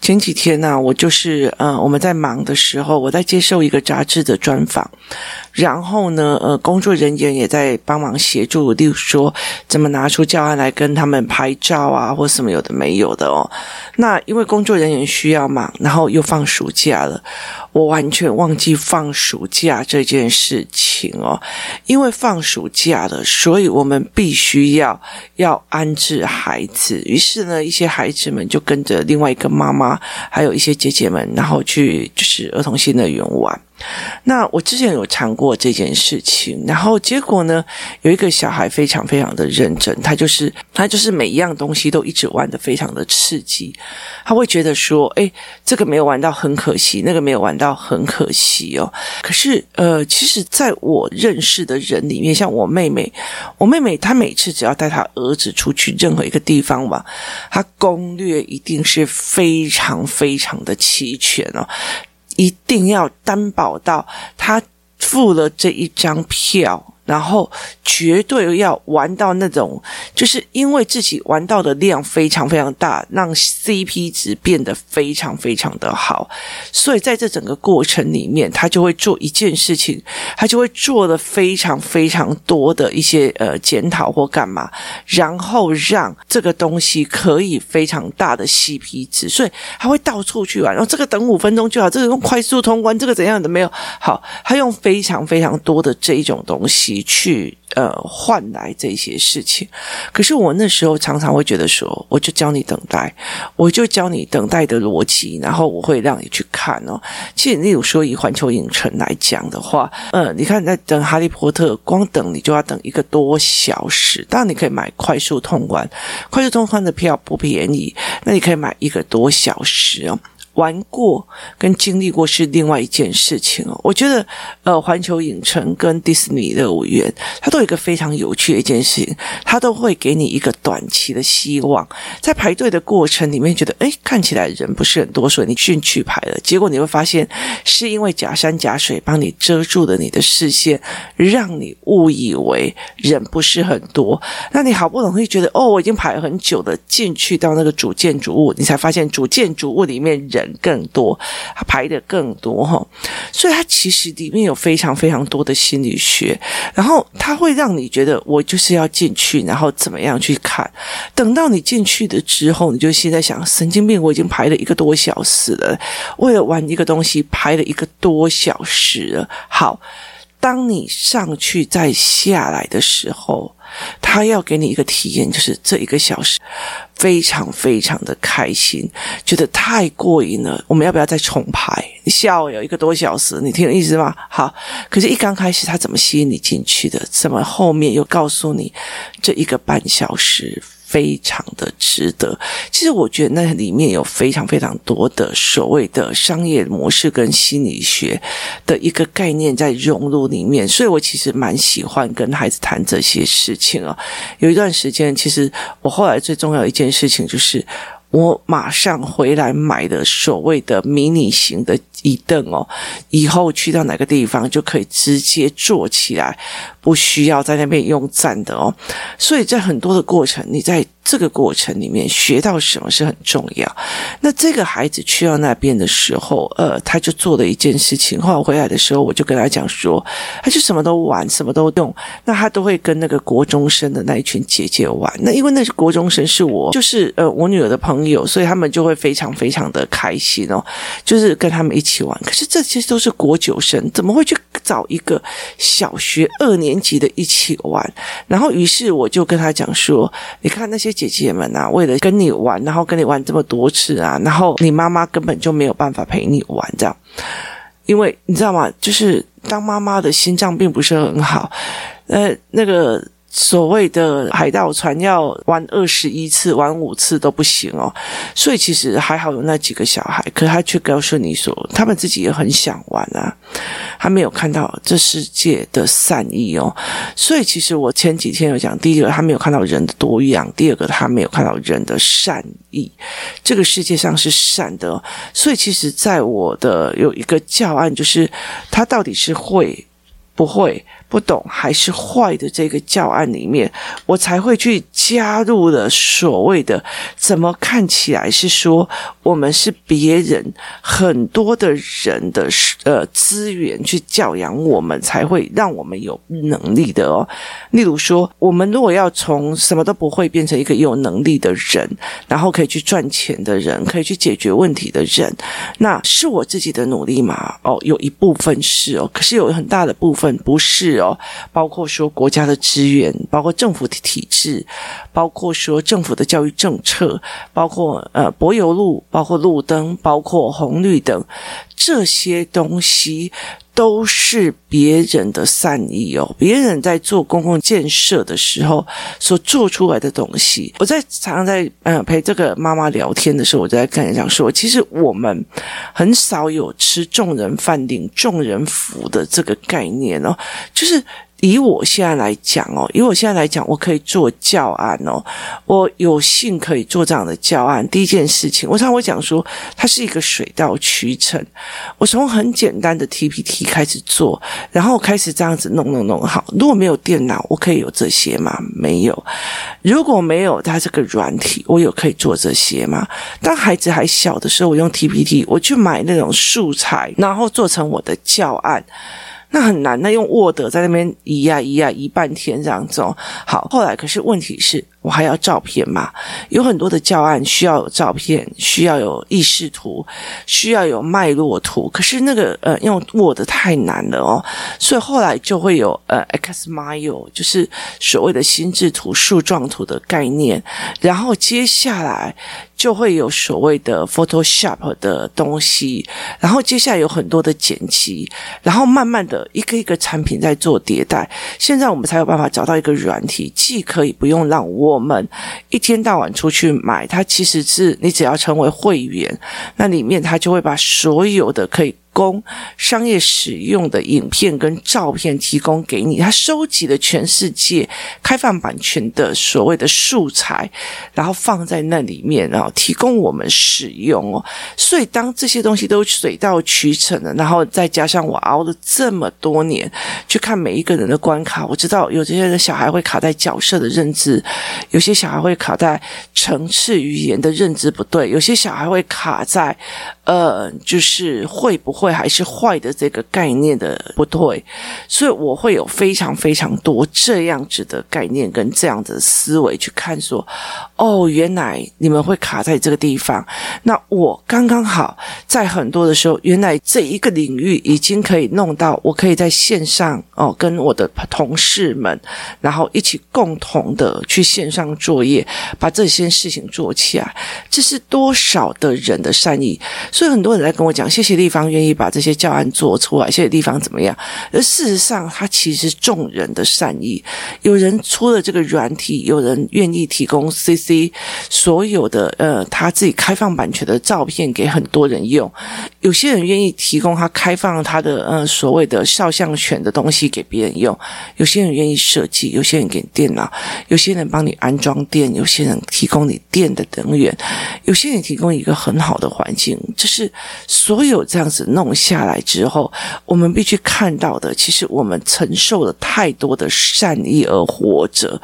前几天呢、我就是呃，我们在忙的时候，我在接受一个杂志的专访，然后呢，呃，工作人员也在帮忙协助，例如说怎么拿出教案来跟他们拍照啊，或什么有的没有的哦。那因为工作人员需要嘛，然后又放暑假了，我完全忘记放暑假这件事情哦。因为放暑假了，所以我们必须要要安置孩子，于是呢，一些孩子们就跟着另外一个妈妈，还有一些姐姐们，然后去就是儿童新乐园玩。那我之前有尝过这件事情，然后结果呢，有一个小孩非常非常的认真，他就是他就是每一样东西都一直玩得非常的刺激，他会觉得说，诶，这个没有玩到很可惜，那个没有玩到很可惜哦。可是呃，其实在我认识的人里面，像我妹妹，我妹妹她每次只要带她儿子出去任何一个地方玩，她攻略一定是非常非常的齐全哦。一定要担保到他付了这一张票。然后绝对要玩到那种，就是因为自己玩到的量非常非常大，让 CP 值变得非常非常的好，所以在这整个过程里面，他就会做一件事情，他就会做了非常非常多的一些呃检讨或干嘛，然后让这个东西可以非常大的 CP 值，所以他会到处去玩，然后这个等五分钟就好，这个用快速通关，这个怎样的没有好，他用非常非常多的这一种东西。你去呃换来这些事情，可是我那时候常常会觉得说，我就教你等待，我就教你等待的逻辑，然后我会让你去看哦。其实，例如说以环球影城来讲的话，呃，你看在等《哈利波特》，光等你就要等一个多小时。当然，你可以买快速通关，快速通关的票不便宜，那你可以买一个多小时哦。玩过跟经历过是另外一件事情哦。我觉得，呃，环球影城跟迪士尼乐园，它都有一个非常有趣的一件事情，它都会给你一个短期的希望。在排队的过程里面，觉得诶，看起来人不是很多，所以你进去排了。结果你会发现，是因为假山假水帮你遮住了你的视线，让你误以为人不是很多。那你好不容易觉得，哦，我已经排了很久了，进去到那个主建筑物，你才发现主建筑物里面人。更多，他排的更多哈，所以它其实里面有非常非常多的心理学，然后它会让你觉得我就是要进去，然后怎么样去看。等到你进去的之后，你就现在想，神经病，我已经排了一个多小时了，为了玩一个东西排了一个多小时了。好，当你上去再下来的时候。他要给你一个体验，就是这一个小时非常非常的开心，觉得太过瘾了。我们要不要再重排？你下午有一个多小时，你听有意思吗？好，可是，一刚开始他怎么吸引你进去的？怎么后面又告诉你这一个半小时？非常的值得。其实我觉得那里面有非常非常多的所谓的商业模式跟心理学的一个概念在融入里面，所以我其实蛮喜欢跟孩子谈这些事情啊。有一段时间，其实我后来最重要一件事情就是，我马上回来买的所谓的迷你型的一凳哦，以后去到哪个地方就可以直接坐起来。不需要在那边用站的哦，所以在很多的过程，你在这个过程里面学到什么是很重要。那这个孩子去到那边的时候，呃，他就做了一件事情。后来回来的时候，我就跟他讲说，他就什么都玩，什么都用。那他都会跟那个国中生的那一群姐姐玩。那因为那是国中生，是我就是呃我女儿的朋友，所以他们就会非常非常的开心哦，就是跟他们一起玩。可是这些都是国九生，怎么会去找一个小学二年级的一起玩，然后于是我就跟他讲说：“你看那些姐姐们啊，为了跟你玩，然后跟你玩这么多次啊，然后你妈妈根本就没有办法陪你玩，这样，因为你知道吗？就是当妈妈的心脏并不是很好，呃，那个。”所谓的海盗船要玩二十一次，玩五次都不行哦。所以其实还好有那几个小孩，可他却告诉你说，他们自己也很想玩啊。他没有看到这世界的善意哦。所以其实我前几天有讲，第一个他没有看到人的多样，第二个他没有看到人的善意。这个世界上是善的哦，所以其实在我的有一个教案，就是他到底是会。不会不懂还是坏的这个教案里面，我才会去加入了所谓的怎么看起来是说我们是别人很多的人的呃资源去教养我们，才会让我们有能力的哦。例如说，我们如果要从什么都不会变成一个有能力的人，然后可以去赚钱的人，可以去解决问题的人，那是我自己的努力吗？哦，有一部分是哦，可是有很大的部分。不是哦，包括说国家的资源，包括政府的体制，包括说政府的教育政策，包括呃柏油路，包括路灯，包括红绿灯，这些东西。都是别人的善意哦，别人在做公共建设的时候所做出来的东西。我在常常在嗯陪这个妈妈聊天的时候，我就在跟人讲说，其实我们很少有吃众人饭、领众人福的这个概念哦，就是。以我现在来讲哦，以我现在来讲，我可以做教案哦，我有幸可以做这样的教案。第一件事情，我常会讲说，它是一个水到渠成。我从很简单的 TPT 开始做，然后开始这样子弄弄弄好。如果没有电脑，我可以有这些吗？没有。如果没有它这个软体，我有可以做这些吗？当孩子还小的时候，我用 TPT，我去买那种素材，然后做成我的教案。那很难，那用 Word 在那边移呀移呀移半天这样子。好，后来可是问题是我还要照片嘛？有很多的教案需要有照片，需要有意识图，需要有脉络图。可是那个呃用 Word 太难了哦，所以后来就会有呃 Xmile，就是所谓的心智图、树状图的概念。然后接下来。就会有所谓的 Photoshop 的东西，然后接下来有很多的剪辑，然后慢慢的一个一个产品在做迭代。现在我们才有办法找到一个软体，既可以不用让我我们一天到晚出去买，它其实是你只要成为会员，那里面它就会把所有的可以。供商业使用的影片跟照片提供给你，他收集了全世界开放版权的所谓的素材，然后放在那里面，然后提供我们使用哦。所以当这些东西都水到渠成了，然后再加上我熬了这么多年去看每一个人的关卡，我知道有这些的小孩会卡在角色的认知，有些小孩会卡在层次语言的认知不对，有些小孩会卡在呃，就是会不会。还是坏的这个概念的不对，所以我会有非常非常多这样子的概念跟这样子的思维去看说，哦，原来你们会卡在这个地方，那我刚刚好在很多的时候，原来这一个领域已经可以弄到，我可以在线上哦，跟我的同事们，然后一起共同的去线上作业，把这些事情做起来，这是多少的人的善意，所以很多人来跟我讲，谢谢立方愿意。把这些教案做出来，谢谢地方怎么样？而事实上，它其实众人的善意。有人出了这个软体，有人愿意提供 CC 所有的呃他自己开放版权的照片给很多人用。有些人愿意提供他开放他的呃所谓的肖像权的东西给别人用。有些人愿意设计，有些人给电脑，有些人帮你安装电，有些人提供你电的能源，有些人提供一个很好的环境。就是所有这样子弄。下来之后，我们必须看到的，其实我们承受了太多的善意而活着。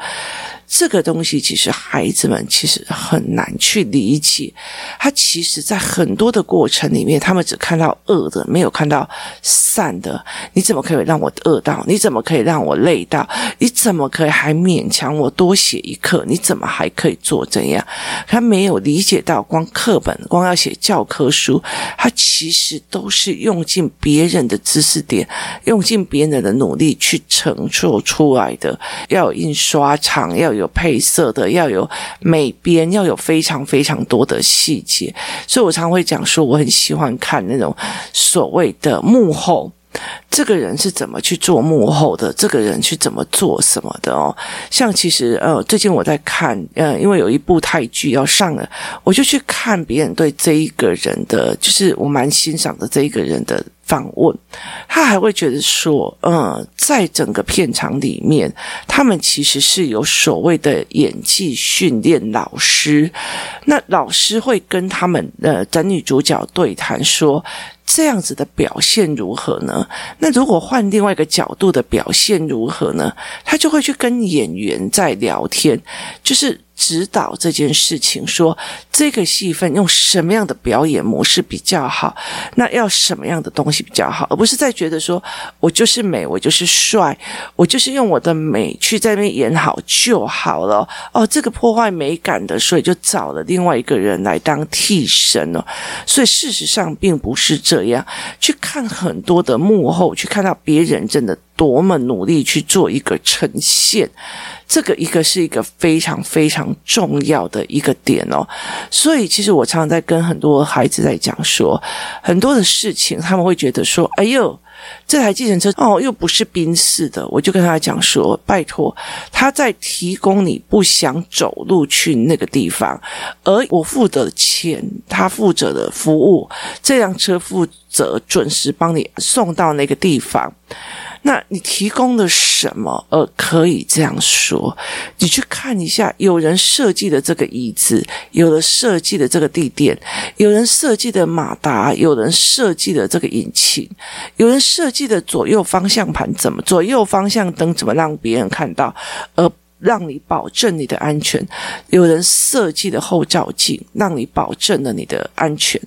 这个东西其实孩子们其实很难去理解，他其实在很多的过程里面，他们只看到恶的，没有看到善的。你怎么可以让我饿到？你怎么可以让我累到？你怎么可以还勉强我多写一课？你怎么还可以做这样？他没有理解到，光课本，光要写教科书，他其实都是用尽别人的知识点，用尽别人的努力去承受出来的。要印刷厂，要有。有配色的，要有美编，要有非常非常多的细节，所以我常会讲说，我很喜欢看那种所谓的幕后。这个人是怎么去做幕后的，这个人去怎么做什么的哦。像其实呃，最近我在看呃，因为有一部泰剧要上了，我就去看别人对这一个人的，就是我蛮欣赏的这一个人的。访问，他还会觉得说，嗯，在整个片场里面，他们其实是有所谓的演技训练老师，那老师会跟他们的男女主角对谈说，这样子的表现如何呢？那如果换另外一个角度的表现如何呢？他就会去跟演员在聊天，就是。指导这件事情，说这个戏份用什么样的表演模式比较好？那要什么样的东西比较好？而不是在觉得说我就是美，我就是帅，我就是用我的美去在那边演好就好了。哦，这个破坏美感的，所以就找了另外一个人来当替身了。所以事实上并不是这样。去看很多的幕后，去看到别人真的多么努力去做一个呈现。这个一个是一个非常非常重要的一个点哦，所以其实我常常在跟很多孩子在讲说，很多的事情他们会觉得说，哎呦，这台计程车哦又不是宾士的，我就跟他讲说，拜托，他在提供你不想走路去那个地方，而我付的钱，他负责的服务，这辆车负责准时帮你送到那个地方。那你提供了什么？呃，可以这样说，你去看一下，有人设计的这个椅子，有人设计的这个地垫，有人设计的马达，有人设计的这个引擎，有人设计的左右方向盘怎么，左右方向灯怎么让别人看到，而。让你保证你的安全，有人设计的后照镜，让你保证了你的安全。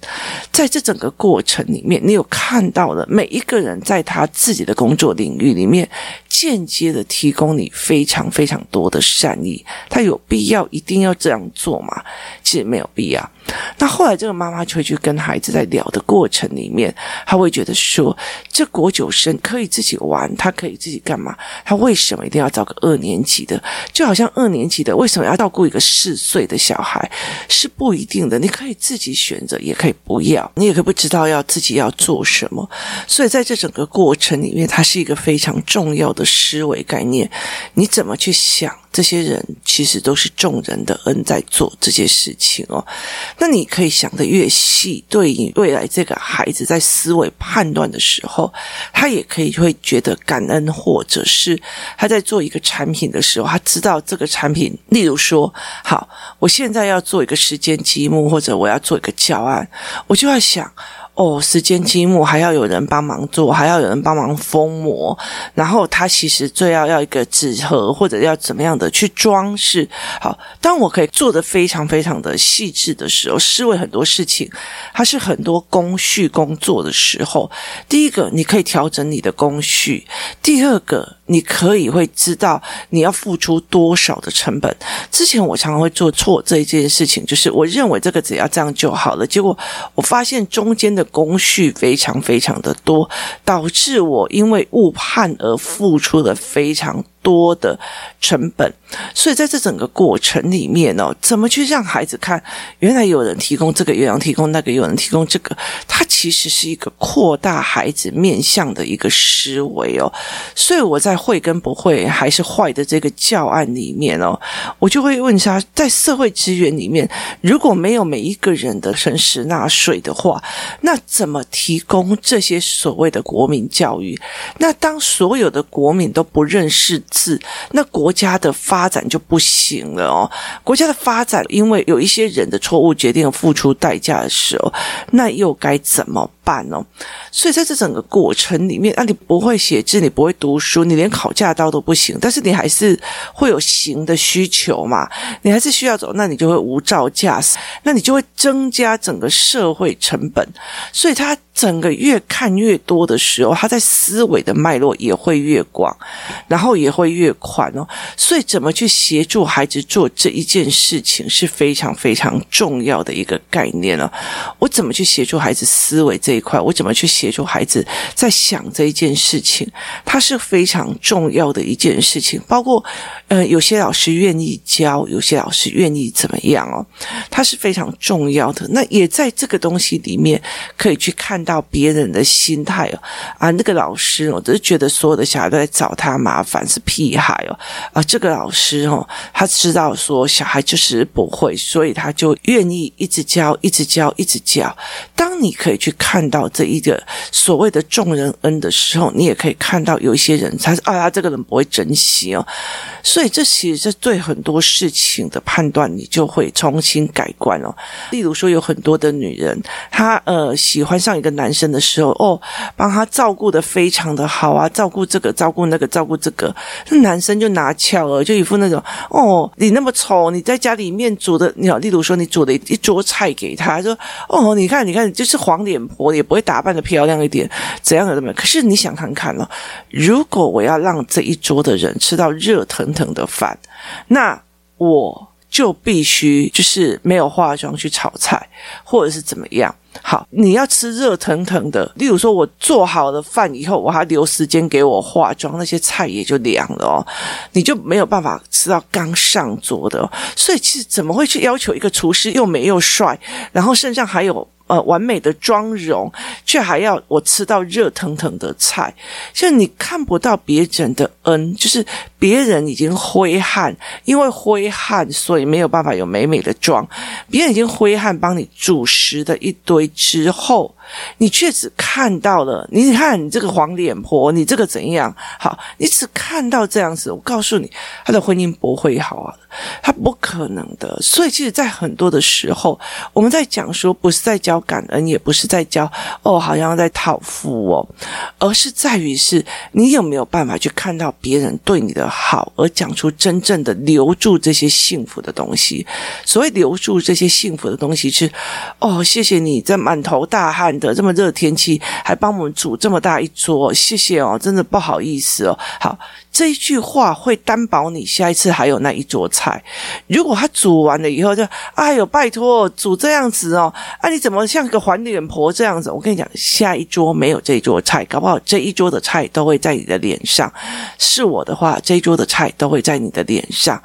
在这整个过程里面，你有看到了每一个人在他自己的工作领域里面，间接的提供你非常非常多的善意。他有必要一定要这样做吗？其实没有必要。那后来这个妈妈就会去跟孩子在聊的过程里面，他会觉得说，这国九生可以自己玩，他可以自己干嘛？他为什么一定要找个二年级的？就好像二年级的为什么要照顾一个四岁的小孩？是不一定的，你可以自己选择，也可以不要，你也可以不知道要自己要做什么。所以在这整个过程里面，它是一个非常重要的思维概念。你怎么去想？这些人其实都是众人的恩在做这些事情哦。那你可以想得越细，对于未来这个孩子在思维判断的时候，他也可以会觉得感恩，或者是他在做一个产品的时候，他知道这个产品，例如说，好，我现在要做一个时间积木，或者我要做一个教案，我就要想。哦，时间积木还要有人帮忙做，还要有人帮忙封膜，然后他其实最要要一个纸盒或者要怎么样的去装饰。好，当我可以做得非常非常的细致的时候，思维很多事情，它是很多工序工作的时候，第一个你可以调整你的工序，第二个。你可以会知道你要付出多少的成本。之前我常常会做错这一件事情，就是我认为这个只要这样就好了，结果我发现中间的工序非常非常的多，导致我因为误判而付出了非常多的成本。所以在这整个过程里面哦，怎么去让孩子看，原来有人提供这个，有人提供那个，有人提供这个，它其实是一个扩大孩子面向的一个思维哦。所以我在。会跟不会还是坏的这个教案里面哦，我就会问他，在社会资源里面，如果没有每一个人的诚实纳税的话，那怎么提供这些所谓的国民教育？那当所有的国民都不认识字，那国家的发展就不行了哦。国家的发展，因为有一些人的错误决定付出代价的时候，那又该怎么办呢？所以在这整个过程里面，啊，你不会写字，你不会读书，你连考驾照都不行，但是你还是会有行的需求嘛？你还是需要走，那你就会无照驾驶，那你就会增加整个社会成本。所以他整个越看越多的时候，他在思维的脉络也会越广，然后也会越宽哦。所以怎么去协助孩子做这一件事情是非常非常重要的一个概念了。我怎么去协助孩子思维这一块，我怎么去协助孩子在想这一件事情，它是非常重要的一件事情。包括，呃，有些老师愿意教，有些老师愿意怎么样哦，它是非常重要的。那也在这个东西里面可以去看到别人的心态哦。啊，那个老师，我只是觉得所有的小孩都在找他麻烦，是屁孩哦。啊，这个老师哦，他知道说小孩就是不会，所以他就愿意一直教，一直教，一直教。当你可以去看到这一个所谓的众人恩的时候，你也可以看到有一些人，他是啊，他这个人不会珍惜哦。所以这其实是对很多事情的判断，你就会重新改观哦。例如说，有很多的女人，她呃喜欢上一个男生的时候，哦，帮他照顾得非常的好啊，照顾这个，照顾那个，照顾这个，那男生就拿翘了，就一副那种哦，你那么丑，你在家里面煮的，你好，例如说你煮的一桌菜给他，说哦，你看，你看，就是黄脸婆，也不会打扮的漂亮一点，怎样的怎么样？可是你想看看了，如果我要让这一桌的人吃到热腾腾的饭，那我就必须就是没有化妆去炒菜，或者是怎么样。好，你要吃热腾腾的，例如说我做好了饭以后，我还留时间给我化妆，那些菜也就凉了哦，你就没有办法吃到刚上桌的哦。所以其实怎么会去要求一个厨师又美又帅，然后身上还有？呃，完美的妆容，却还要我吃到热腾腾的菜，就你看不到别人的恩，就是别人已经挥汗，因为挥汗，所以没有办法有美美的妆。别人已经挥汗帮你煮食的一堆之后。你却只看到了，你看你这个黄脸婆，你这个怎样？好，你只看到这样子。我告诉你，他的婚姻不会好啊，他不可能的。所以，其实，在很多的时候，我们在讲说，不是在教感恩，也不是在教哦，好像在讨福哦，而是在于是你有没有办法去看到别人对你的好，而讲出真正的留住这些幸福的东西。所谓留住这些幸福的东西是，哦，谢谢你这满头大汗。这么热天气，还帮我们煮这么大一桌，谢谢哦，真的不好意思哦。好。这一句话会担保你下一次还有那一桌菜。如果他煮完了以后就，哎呦，拜托，煮这样子哦，啊，你怎么像个黄脸婆这样子？我跟你讲，下一桌没有这一桌菜，搞不好这一桌的菜都会在你的脸上。是我的话，这一桌的菜都会在你的脸上。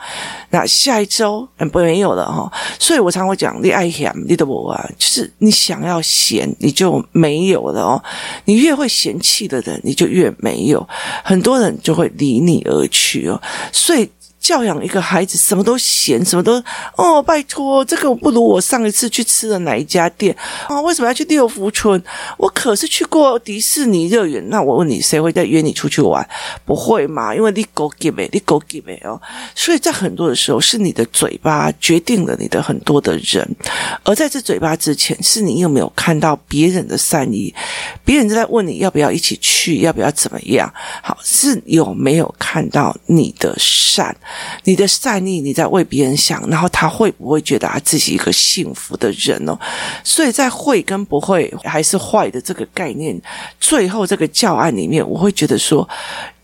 那下一周嗯，不没有了哈、哦，所以我常会讲，你爱嫌你的我啊，就是你想要嫌你就没有了哦。你越会嫌弃的人，你就越没有。很多人就会离离你而去哦，所以。教养一个孩子，什么都嫌，什么都哦，拜托，这个不如我上一次去吃的哪一家店啊、哦？为什么要去六福村？我可是去过迪士尼乐园。那我问你，谁会再约你出去玩？不会嘛？因为你狗给没，你狗给没哦。所以在很多的时候，是你的嘴巴决定了你的很多的人，而在这嘴巴之前，是你有没有看到别人的善意？别人在问你要不要一起去，要不要怎么样？好，是有没有看到你的善？你的善意，你在为别人想，然后他会不会觉得他自己一个幸福的人呢？所以在会跟不会还是坏的这个概念，最后这个教案里面，我会觉得说，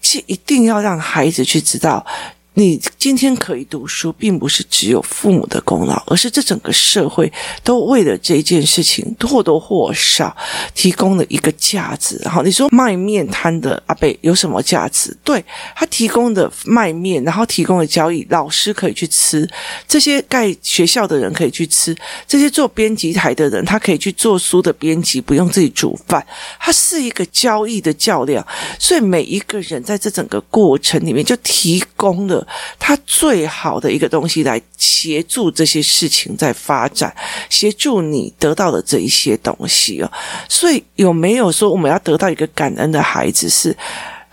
这一定要让孩子去知道。你今天可以读书，并不是只有父母的功劳，而是这整个社会都为了这件事情或多或少提供了一个价值。好，你说卖面摊的阿贝有什么价值？对，他提供的卖面，然后提供的交易，老师可以去吃，这些盖学校的人可以去吃，这些做编辑台的人，他可以去做书的编辑，不用自己煮饭，他是一个交易的较量。所以每一个人在这整个过程里面就提供了。他最好的一个东西来协助这些事情在发展，协助你得到的这一些东西哦。所以有没有说我们要得到一个感恩的孩子是？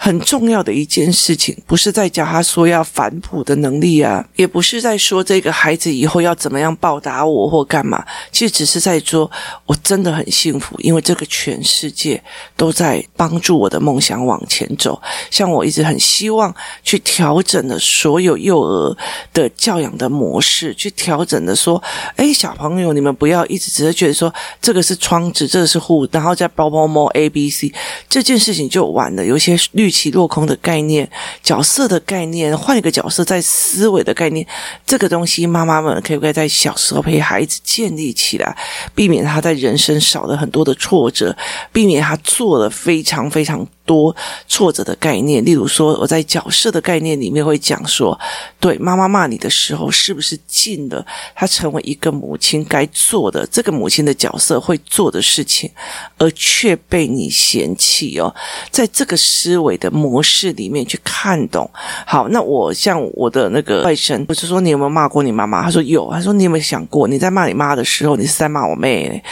很重要的一件事情，不是在教他说要反哺的能力啊，也不是在说这个孩子以后要怎么样报答我或干嘛，其实只是在说，我真的很幸福，因为这个全世界都在帮助我的梦想往前走。像我一直很希望去调整的所有幼儿的教养的模式，去调整的说，哎，小朋友，你们不要一直只是觉得说这个是窗子，这个是户，然后再包包摸 A B C 这件事情就完了，有些绿。期落空的概念、角色的概念，换一个角色在思维的概念，这个东西妈妈们可不可以在小时候陪孩子建立起来，避免他在人生少了很多的挫折，避免他做了非常非常。多挫折的概念，例如说，我在角色的概念里面会讲说，对妈妈骂你的时候，是不是尽了她成为一个母亲该做的这个母亲的角色会做的事情，而却被你嫌弃哦？在这个思维的模式里面去看懂。好，那我像我的那个外甥，我是说你有没有骂过你妈妈？他说有。他说你有没有想过，你在骂你妈的时候，你是在骂我妹？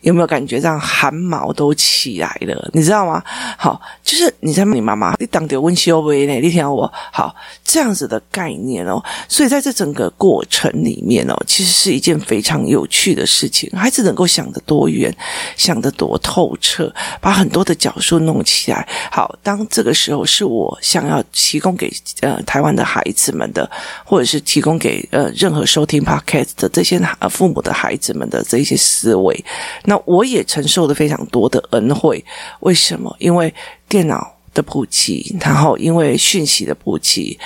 有没有感觉让汗毛都起来了？你知道吗？好。就是你在骂你妈妈，你当掉温修为呢？你听我好这样子的概念哦，所以在这整个过程里面哦，其实是一件非常有趣的事情。孩子能够想得多远，想得多透彻，把很多的角数弄起来。好，当这个时候是我想要提供给呃台湾的孩子们的，或者是提供给呃任何收听 Podcast 的这些呃父母的孩子们的这些思维，那我也承受了非常多的恩惠。为什么？因为电脑的普及，然后因为讯息的普及，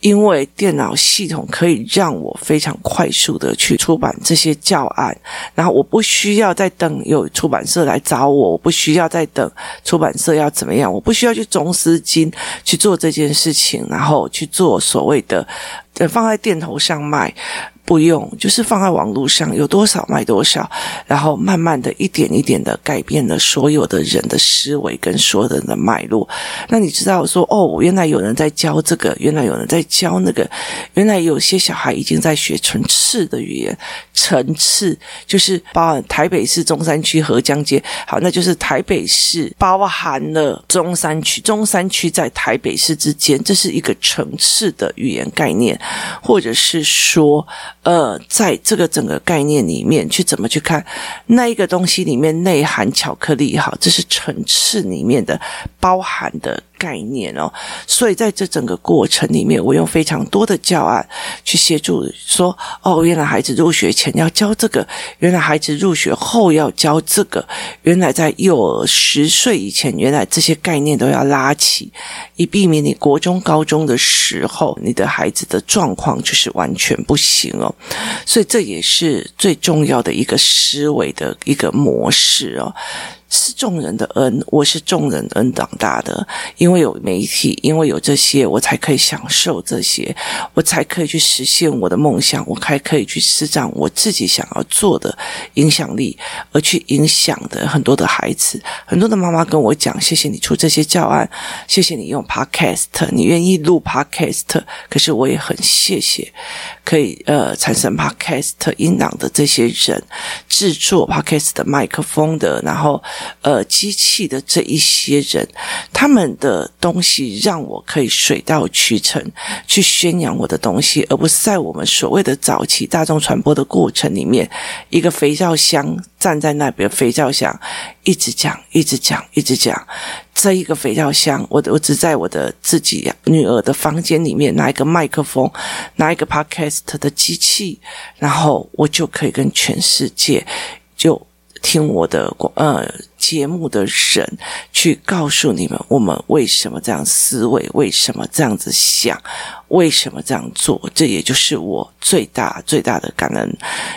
因为电脑系统可以让我非常快速的去出版这些教案，然后我不需要再等有出版社来找我，我不需要再等出版社要怎么样，我不需要去中资金去做这件事情，然后去做所谓的放在店头上卖。不用，就是放在网络上，有多少卖多少，然后慢慢的一点一点的改变了所有的人的思维跟所有的人的脉络。那你知道说，哦，原来有人在教这个，原来有人在教那个，原来有些小孩已经在学层次的语言，层次就是包含台北市中山区河江街，好，那就是台北市包含了中山区，中山区在台北市之间，这是一个层次的语言概念，或者是说。呃，在这个整个概念里面去怎么去看那一个东西里面内含巧克力，好，这是层次里面的包含的。概念哦，所以在这整个过程里面，我用非常多的教案去协助说，哦，原来孩子入学前要教这个，原来孩子入学后要教这个，原来在幼儿十岁以前，原来这些概念都要拉起，以避免你国中、高中的时候，你的孩子的状况就是完全不行哦。所以这也是最重要的一个思维的一个模式哦。是众人的恩，我是众人恩长大的，因为有媒体，因为有这些，我才可以享受这些，我才可以去实现我的梦想，我还可以去施展我自己想要做的影响力，而去影响的很多的孩子，很多的妈妈跟我讲，谢谢你出这些教案，谢谢你用 Podcast，你愿意录 Podcast，可是我也很谢谢可以呃产生 Podcast 音档的这些人，制作 Podcast 的麦克风的，然后。呃，机器的这一些人，他们的东西让我可以水到渠成去宣扬我的东西，而不是在我们所谓的早期大众传播的过程里面，一个肥皂箱站在那边，肥皂箱一直讲，一直讲，一直讲。这一个肥皂箱，我我只在我的自己女儿的房间里面拿一个麦克风，拿一个 podcast 的机器，然后我就可以跟全世界就。听我的呃节目的人，去告诉你们，我们为什么这样思维，为什么这样子想。为什么这样做？这也就是我最大最大的感恩，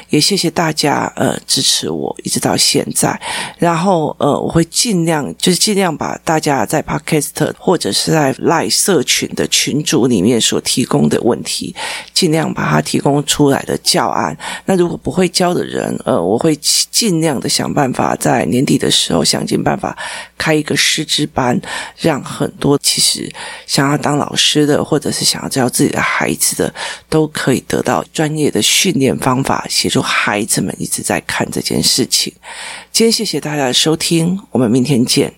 也谢谢大家呃支持我一直到现在。然后呃我会尽量就是尽量把大家在 Podcast 或者是在 Line 社群的群组里面所提供的问题，尽量把它提供出来的教案。那如果不会教的人，呃我会尽量的想办法在年底的时候想尽办法开一个师资班，让很多其实想要当老师的或者是想要教。自己的孩子的都可以得到专业的训练方法，协助孩子们一直在看这件事情。今天谢谢大家的收听，我们明天见。